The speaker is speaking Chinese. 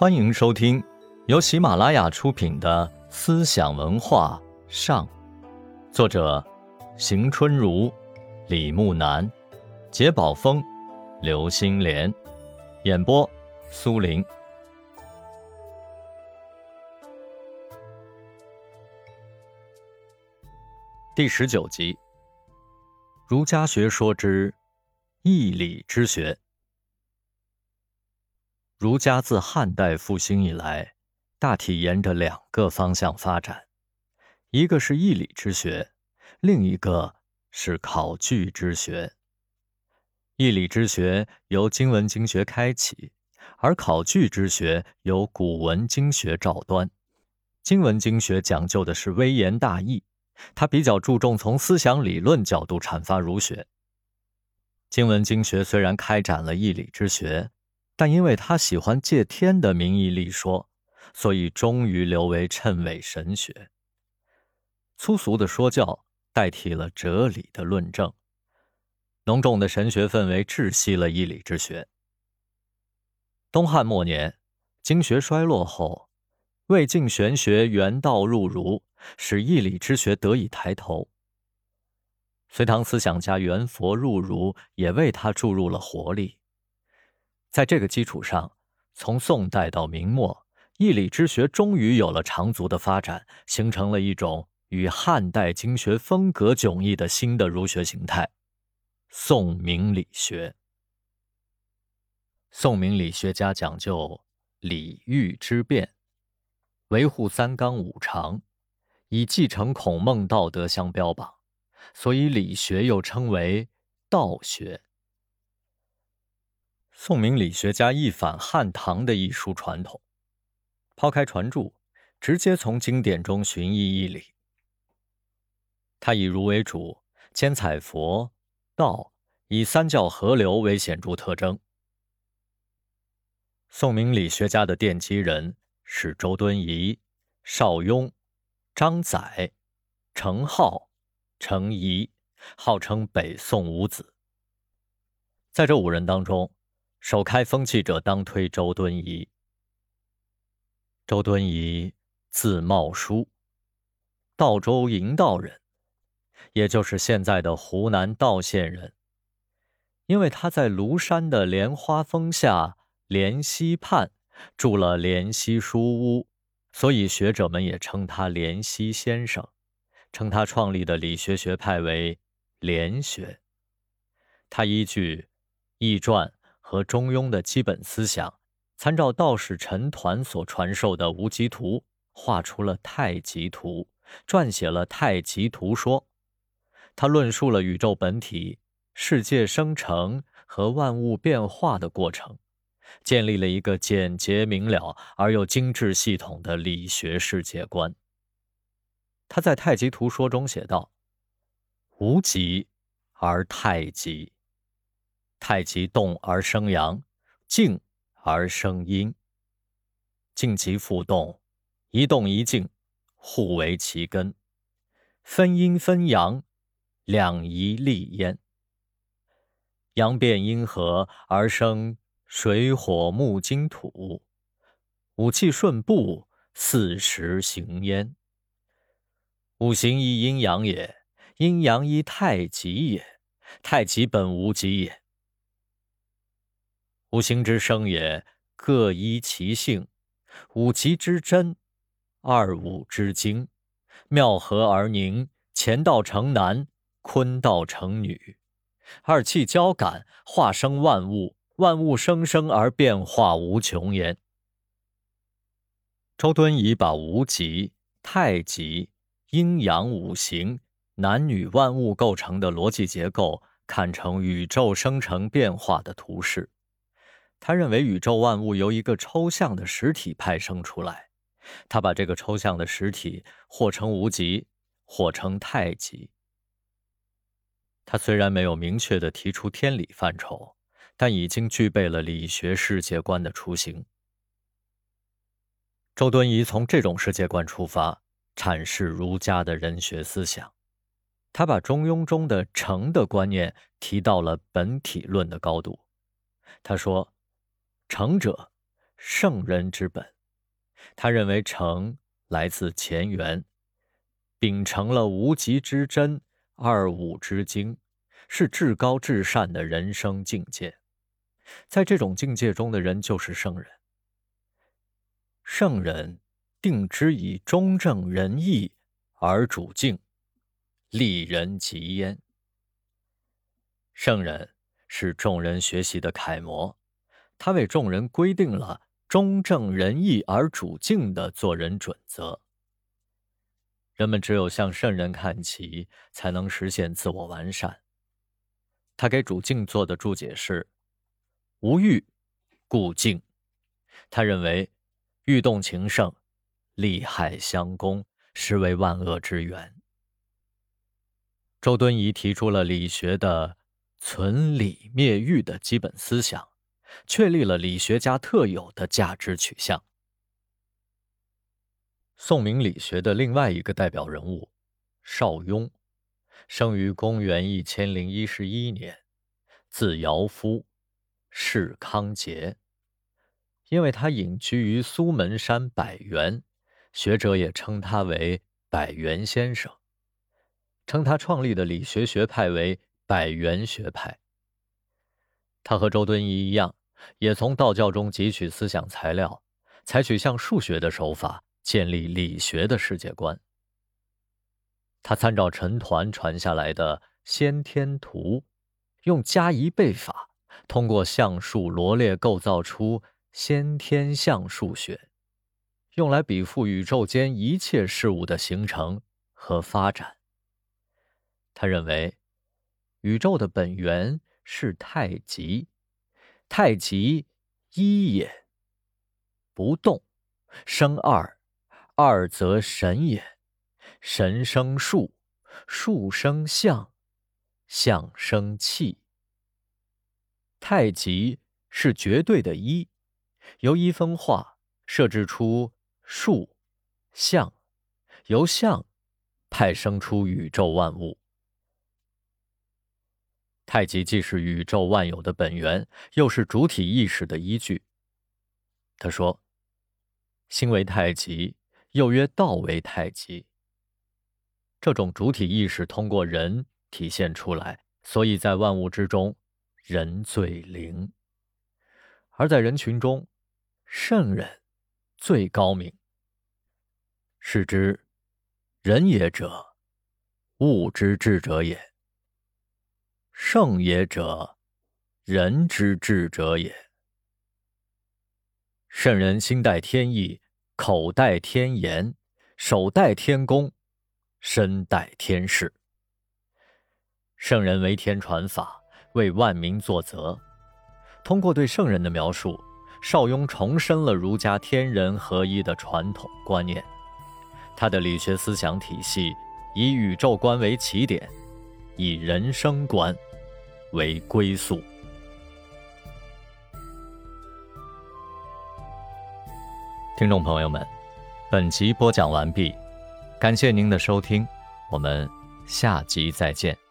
欢迎收听由喜马拉雅出品的《思想文化上》，作者邢春如、李木南、杰宝峰、刘星莲，演播苏林。第十九集：儒家学说之义理之学。儒家自汉代复兴以来，大体沿着两个方向发展，一个是义理之学，另一个是考据之学。义理之学由经文经学开启，而考据之学由古文经学照端。经文经学讲究的是微言大义，它比较注重从思想理论角度阐发儒学。经文经学虽然开展了义理之学。但因为他喜欢借天的名义立说，所以终于留为谶纬神学。粗俗的说教代替了哲理的论证，浓重的神学氛围窒息了义理之学。东汉末年，经学衰落后，魏晋玄学原道入儒，使义理之学得以抬头。隋唐思想家元佛入儒，也为他注入了活力。在这个基础上，从宋代到明末，义理之学终于有了长足的发展，形成了一种与汉代经学风格迥异的新的儒学形态——宋明理学。宋明理学家讲究礼遇之变，维护三纲五常，以继承孔孟道德相标榜，所以理学又称为道学。宋明理学家一反汉唐的艺术传统，抛开传注，直接从经典中寻意义理。他以儒为主，兼采佛、道，以三教合流为显著特征。宋明理学家的奠基人是周敦颐、邵雍、张载、程颢、程颐，号称北宋五子。在这五人当中，首开风气者当推周敦颐。周敦颐字茂叔，道州营道人，也就是现在的湖南道县人。因为他在庐山的莲花峰下莲溪畔住了莲溪书屋，所以学者们也称他莲溪先生，称他创立的理学学派为莲学。他依据《易传》。和中庸的基本思想，参照道士陈抟所传授的无极图，画出了太极图，撰写了《太极图说》。他论述了宇宙本体、世界生成和万物变化的过程，建立了一个简洁明了而又精致系统的理学世界观。他在《太极图说》中写道：“无极而太极。”太极动而生阳，静而生阴。静极复动，一动一静，互为其根。分阴分阳，两仪立焉。阳变阴和而生水火木金土，五气顺布，四时行焉。五行依阴阳也，阴阳依太极也。太极本无极也。五行之生也，各依其性；五极之真，二五之精，妙合而凝，乾道成男，坤道成女，二气交感，化生万物，万物生生而变化无穷焉。周敦颐把无极、太极、阴阳五行、男女万物构成的逻辑结构，看成宇宙生成变化的图式。他认为宇宙万物由一个抽象的实体派生出来，他把这个抽象的实体或称无极，或称太极。他虽然没有明确的提出天理范畴，但已经具备了理学世界观的雏形。周敦颐从这种世界观出发，阐释儒家的人学思想，他把中庸中的“诚”的观念提到了本体论的高度。他说。成者，圣人之本。他认为诚来自乾元，秉承了无极之真、二五之精，是至高至善的人生境界。在这种境界中的人就是圣人。圣人定之以中正仁义而主敬，利人及焉。圣人是众人学习的楷模，他为众人规定了中正仁义而主敬的做人准则。人们只有向圣人看齐，才能实现自我完善。他给主敬做的注解是。无欲，故敬。他认为，欲动情盛，利害相攻，实为万恶之源。周敦颐提出了理学的存理灭欲的基本思想，确立了理学家特有的价值取向。宋明理学的另外一个代表人物邵雍，生于公元一千零一十一年，字尧夫。世康节，因为他隐居于苏门山百元，学者也称他为百元先生，称他创立的理学学派为百元学派。他和周敦颐一样，也从道教中汲取思想材料，采取像数学的手法建立理学的世界观。他参照陈抟传下来的先天图，用加一倍法。通过象数罗列构造出先天象数学，用来比附宇宙间一切事物的形成和发展。他认为，宇宙的本源是太极，太极一也，不动，生二，二则神也，神生数，数生象，象生气。太极是绝对的一，由一分化设置出数、象，由象派生出宇宙万物。太极既是宇宙万有的本源，又是主体意识的依据。他说：“心为太极，又曰道为太极。”这种主体意识通过人体现出来，所以在万物之中。人最灵，而在人群中，圣人最高明。是之，人也者，物之智者也；圣也者，人之智者也。圣人心待天意，口待天言，手待天功，身待天事。圣人为天传法。为万民作则。通过对圣人的描述，邵雍重申了儒家天人合一的传统观念。他的理学思想体系以宇宙观为起点，以人生观为归宿。听众朋友们，本集播讲完毕，感谢您的收听，我们下集再见。